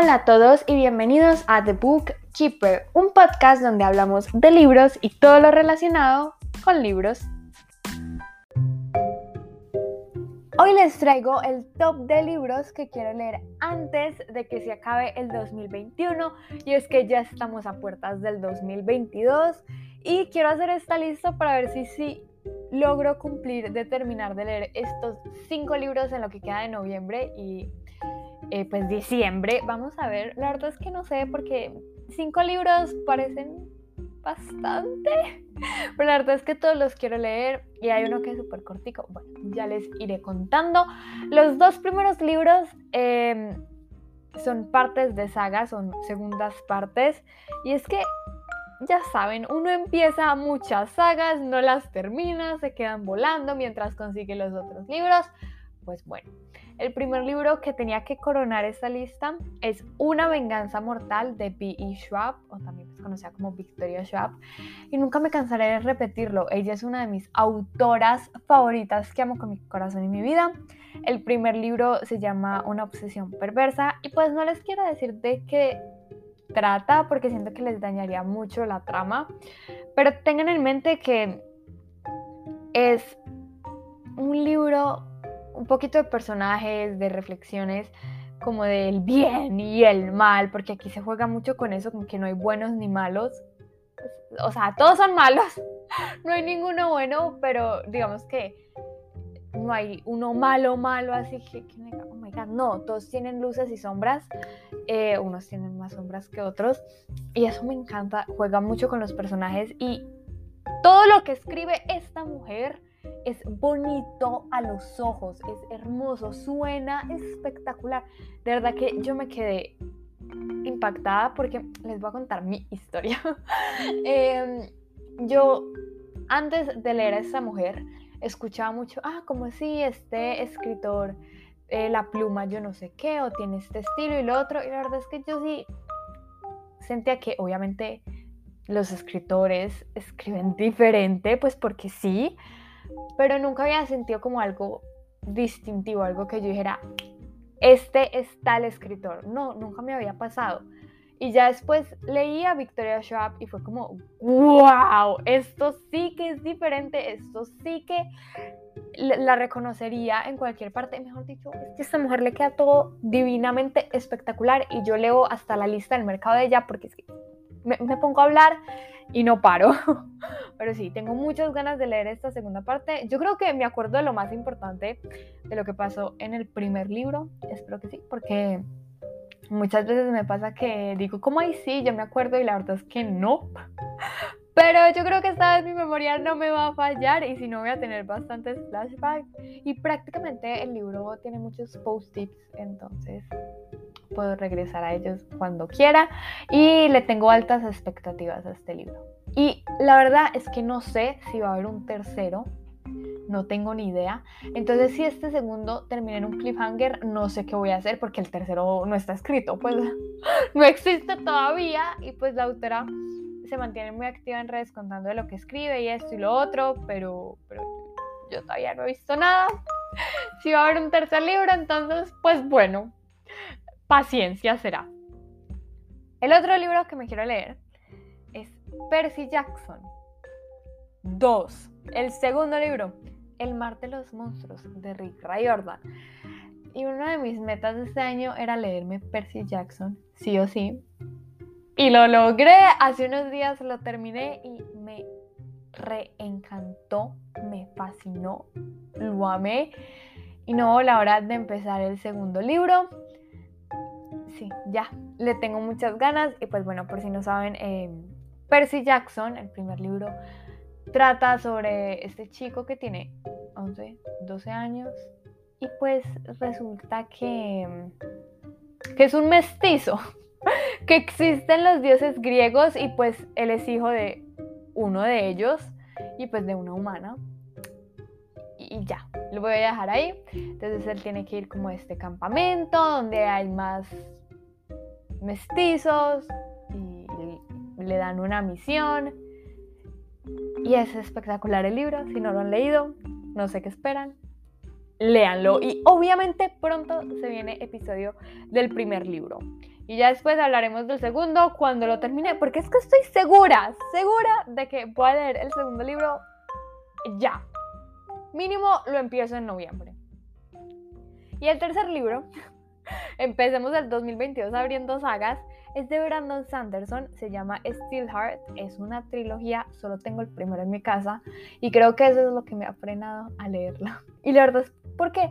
Hola a todos y bienvenidos a The Book Keeper, un podcast donde hablamos de libros y todo lo relacionado con libros. Hoy les traigo el top de libros que quiero leer antes de que se acabe el 2021 y es que ya estamos a puertas del 2022 y quiero hacer esta lista para ver si sí logro cumplir de terminar de leer estos cinco libros en lo que queda de noviembre y eh, pues diciembre. Vamos a ver, la verdad es que no sé porque cinco libros parecen bastante, pero la verdad es que todos los quiero leer y hay uno que es súper cortico. Bueno, ya les iré contando. Los dos primeros libros em, son partes de saga, son segundas partes y es que ya saben, uno empieza muchas sagas, no las termina, se quedan volando mientras consigue los otros libros. Pues bueno, el primer libro que tenía que coronar esta lista es Una venganza mortal de B.E. Schwab, o también es conocida como Victoria Schwab, y nunca me cansaré de repetirlo. Ella es una de mis autoras favoritas que amo con mi corazón y mi vida. El primer libro se llama Una obsesión perversa, y pues no les quiero decir de qué trata porque siento que les dañaría mucho la trama, pero tengan en mente que es un libro un poquito de personajes, de reflexiones como del bien y el mal, porque aquí se juega mucho con eso, como que no hay buenos ni malos. O sea, todos son malos, no hay ninguno bueno, pero digamos que no hay uno malo, malo, así que, oh my god, no, todos tienen luces y sombras, eh, unos tienen más sombras que otros, y eso me encanta, juega mucho con los personajes y todo lo que escribe esta mujer es bonito a los ojos, es hermoso, suena espectacular. De verdad que yo me quedé impactada porque les voy a contar mi historia. Em, yo, antes de leer a esta mujer, escuchaba mucho, ah, como si este escritor, eh, la pluma, yo no sé qué, o tiene este estilo y lo otro. Y la verdad es que yo sí sentía que obviamente los escritores escriben diferente, pues porque sí, pero nunca había sentido como algo distintivo, algo que yo dijera, este es tal escritor. No, nunca me había pasado. Y ya después leí a Victoria Schwab y fue como, wow, esto sí que es diferente, esto sí que la reconocería en cualquier parte. Mejor dicho, es que a esta mujer le queda todo divinamente espectacular y yo leo hasta la lista del mercado de ella porque es que me, pongo a hablar y no paro. Pero sí, tengo muchas ganas de leer esta segunda parte. Yo creo que me acuerdo de lo más importante de lo que pasó en el primer libro. Espero que sí, porque muchas veces me pasa que digo, ¿cómo ahí sí? Yo me acuerdo y la verdad es que no. Pero yo creo que esta vez mi memoria no me va a fallar y si no voy a tener bastantes flashbacks. Y prácticamente el libro tiene muchos post-its, entonces puedo regresar a ellos cuando quiera y le tengo altas expectativas a este libro. Y la verdad es que no sé si va a haber un tercero, no tengo ni idea. Entonces si este segundo termina en un cliffhanger, no sé qué voy a hacer porque el tercero no está escrito, pues no existe todavía y pues la autora se mantiene muy activa en redes contando de lo que escribe y esto y lo otro, pero, pero yo todavía no he visto nada. Si va a haber un tercer libro, entonces pues bueno, paciencia será. El otro libro que me quiero leer es Percy Jackson 2, el segundo libro, El mar de los monstruos de Rick Riordan. Y una de mis metas de este año era leerme Percy Jackson, sí o sí. Y lo logré, hace unos días lo terminé y me reencantó, me fascinó, lo amé. Y no, la hora de empezar el segundo libro sí, ya, le tengo muchas ganas. Y pues bueno, por si no saben, em, Percy Jackson, el primer libro, trata sobre este chico que tiene 11, 12 años. Y pues resulta que, que es un mestizo, que existen los dioses griegos y pues él es hijo de uno de ellos y pues de una humana. Y ya, lo voy a dejar ahí. Entonces él tiene que ir como a este campamento donde hay más mestizos y le dan una misión. Y es espectacular el libro, si no lo han leído, no sé qué esperan, léanlo. Y obviamente pronto se viene episodio del primer libro. Y ya después hablaremos del segundo cuando lo termine, porque es que estoy segura, segura de que voy a leer el segundo libro ya. Mínimo lo empiezo en noviembre. Y el tercer libro, empecemos el 2022 abriendo sagas, es de Brandon Sanderson, se llama Steelheart, es una trilogía, solo tengo el primero en mi casa y creo que eso es lo que me ha frenado a leerla. Y la verdad es porque,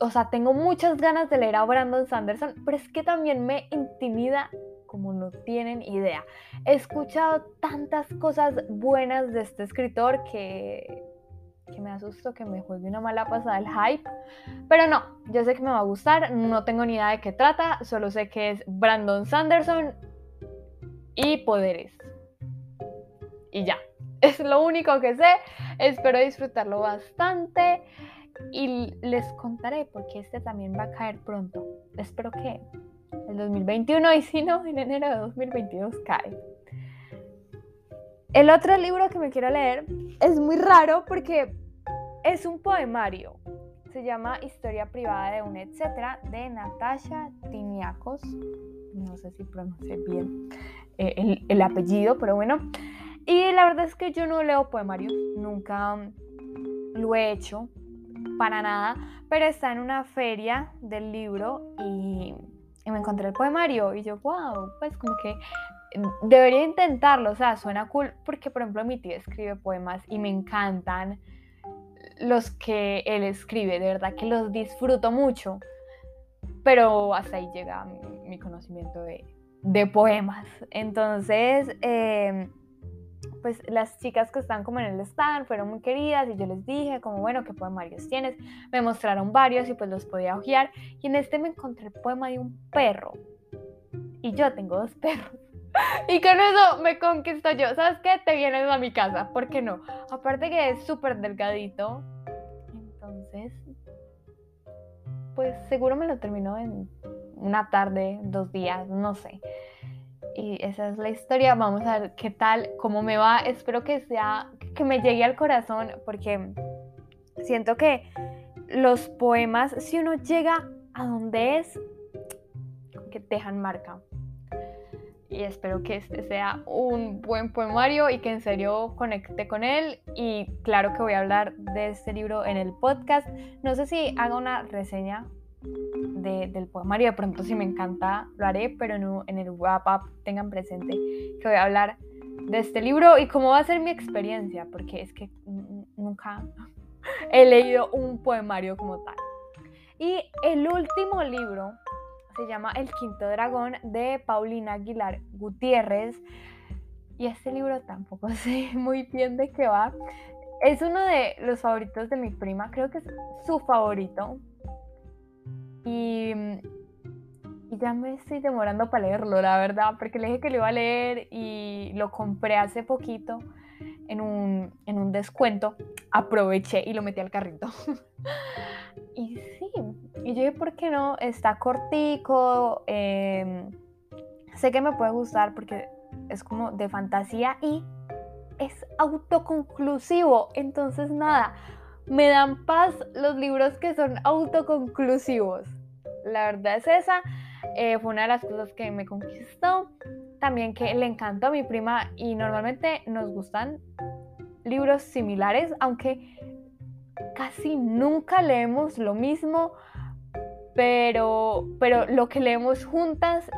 o sea, tengo muchas ganas de leer a Brandon Sanderson, pero es que también me intimida como no tienen idea. He escuchado tantas cosas buenas de este escritor que que me asusto que me juegue una mala pasada el hype. Pero no, yo sé que me va a gustar, no tengo ni idea de qué trata, solo sé que es Brandon Sanderson y poderes. Y ya, es lo único que sé, espero disfrutarlo bastante y les contaré porque este también va a caer pronto. Espero que el 2021 y si no, en enero de 2022 cae. El otro libro que me quiero leer es muy raro porque es un poemario. Se llama Historia privada de un etcétera de Natasha Tiniakos. No sé si pronuncié bien eh, el, apellido, pero bueno. Y la verdad es que yo no leo poemarios, nunca lo he hecho para nada, pero está en una feria del libro y, me encontré el poemario y yo, wow, pues como que debería intentarlo, o sea, suena cool porque por ejemplo mi tía escribe poemas y me encantan los que él escribe, de verdad que los disfruto mucho, pero hasta ahí llega mi, conocimiento de, poemas. Entonces, em, pues las chicas que están como en el stand fueron muy queridas y yo les dije como, bueno, ¿qué poemarios tienes? Me mostraron varios y pues los podía hojear y en este me encontré el poema de un perro y yo tengo dos perros. Y con eso me conquistó yo. ¿Sabes qué? Te vienes a mi casa. ¿Por qué no? Aparte que es súper delgadito. Entonces, pues seguro me lo terminó en una tarde, dos días, no sé. Y esa es la historia. Vamos a ver qué tal, cómo me va. Espero que sea, que me llegue al corazón, porque siento que los poemas, si uno llega a donde es, que dejan marca y espero que este sea un buen poemario y que en serio conecte con él y claro que voy a hablar de este libro en el podcast. No sé si haga una reseña del poemario, de pronto si me encanta lo haré, pero no, en el wrap up tengan presente que voy a hablar de este libro y cómo va a ser mi experiencia, porque es que nunca he leído un poemario como tal. Y el último libro se llama El Quinto Dragón de Paulina Aguilar Gutiérrez. Y este libro tampoco sé muy bien de qué va. Es uno de los favoritos de mi prima, creo que es su favorito. Y, ya me estoy demorando para leerlo, la verdad, porque le dije que lo iba a leer y lo compré hace poquito en un, en un descuento. Aproveché y lo metí al carrito. y sí, y yo dije, ¿por qué no? Está cortico. Em, sé que me puede gustar porque es como de fantasía y es autoconclusivo. Entonces, nada, me dan paz los libros que son autoconclusivos. La verdad es esa. Eh, fue una de las cosas que me conquistó. También que le encantó a mi prima y normalmente nos gustan libros similares, aunque casi nunca leemos lo mismo pero, pero lo que leemos juntas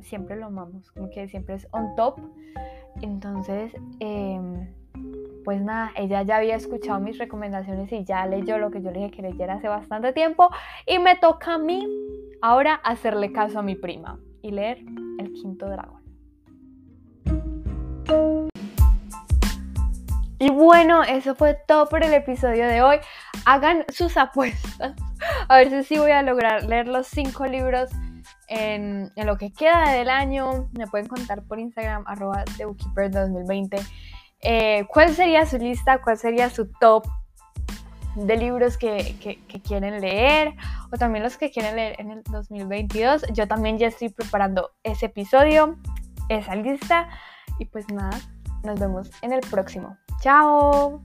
siempre lo amamos, como que siempre es on top. Entonces, em, pues nada, ella ya había escuchado mis recomendaciones y ya leyó lo que yo le dije que leyera hace bastante tiempo. Y me toca a mí ahora hacerle caso a mi prima y leer El Quinto Dragón. Y bueno, eso fue todo por el episodio de hoy. Hagan sus apuestas a ver si sí voy a lograr leer los cinco libros en, lo que queda del año. Me pueden contar por Instagram, arroba Bookkeeper 2020. Eh, ¿Cuál sería su lista? ¿Cuál sería su top de libros que, que, quieren leer? O también los que quieren leer en el 2022. Yo también ya estoy preparando ese episodio, esa lista. Y pues nada, nos vemos en el próximo. ¡Chao!